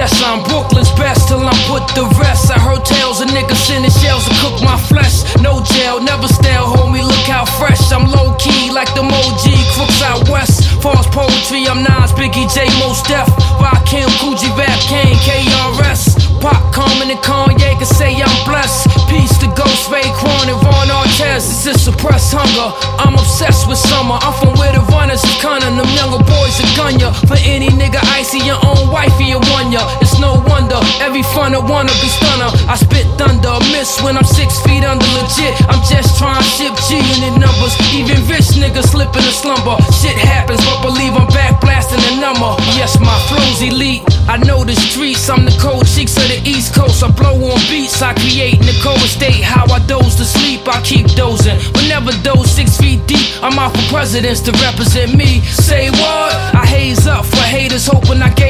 Yes, I'm Brooklyn's best till I'm put the rest. I heard tales of niggas sending shells to cook my flesh. No jail, never stale, homie, look how fresh. I'm low key like the OG crooks out west. False poetry, I'm Nas, Biggie, J, Mos Def. Rakim, Kool G, Rap, Kane, KRS. Pop, Common, and Kanye can say I'm blessed. Peace to Ghost, Raekwon, and Ron Artest. This is suppressed hunger. I'm obsessed with summer. I'm from where the runners is cunning. Them younger boys are gun ya. For any nigga icy, your own wifey, you ya. It's no wonder. Every funner wanna be stunner. I spit thunder, miss when I'm six feet under legit. I'm just trying to ship G unit numbers. Even rich niggas slip in a slumber. Shit happens, but believe I'm back blasting the number. Yes, my flow's elite. I know the streets. I'm the cold cheeks of the East Coast. I blow on beats. I create in the cold state. How I doze to sleep. I keep dozing. Whenever those six feet deep, I'm out for presidents to represent me. Say what? I haze up for haters hoping I gave.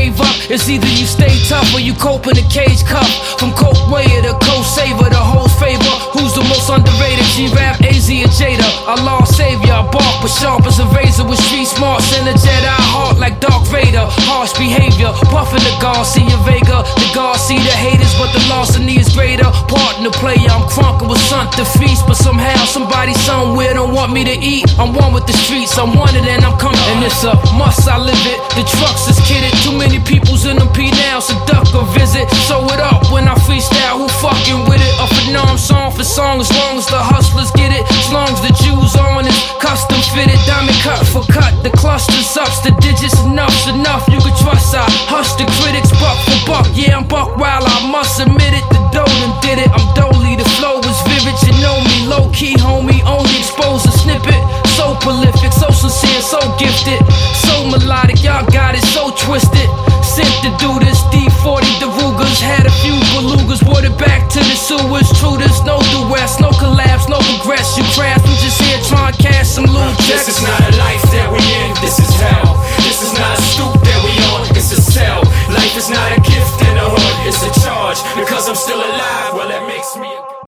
It's either you stay tough or you cope in a cage cuff. From Coke Wayer to Coke Saver, the host favor. Who's the most underrated? G Rap, AZ, or Jada. Allah savior, I bark, but sharp as a razor with street smarts and a Jedi heart like Darth Vader. Harsh behavior, puffing the Garcia Vega. The guards see the haters, but the me is greater. Partner player, I'm crunking with something feast, but somehow somebody somewhere don't want me to eat. I'm one with the streets, I'm wanted and I'm coming. And it's a must, I live it. The Now, so duck a visit. Show it up when I freestyle, who fucking with it? A phenom song for song, as long as the hustlers get it. As long as the Jews on it, custom fitted, diamond cut for cut. The clusters ups, the digits enough's enough. You can trust I hush the critics, buck for buck. Yeah, I'm buck wild, I must admit it. The Dolan did it, I'm Dolly, the flow is vivid. You know me, low key, homie, only expose a snippet. So prolific, in the sewers, true, there's no duress, no collapse, no regress. You crash, we just here trying to cash some loot. Uh, this is not a life that we in, this is hell. This is not a stoop that we on, it's a cell. Life is not a gift in a hood, it's a charge. Because I'm still alive, well, that makes me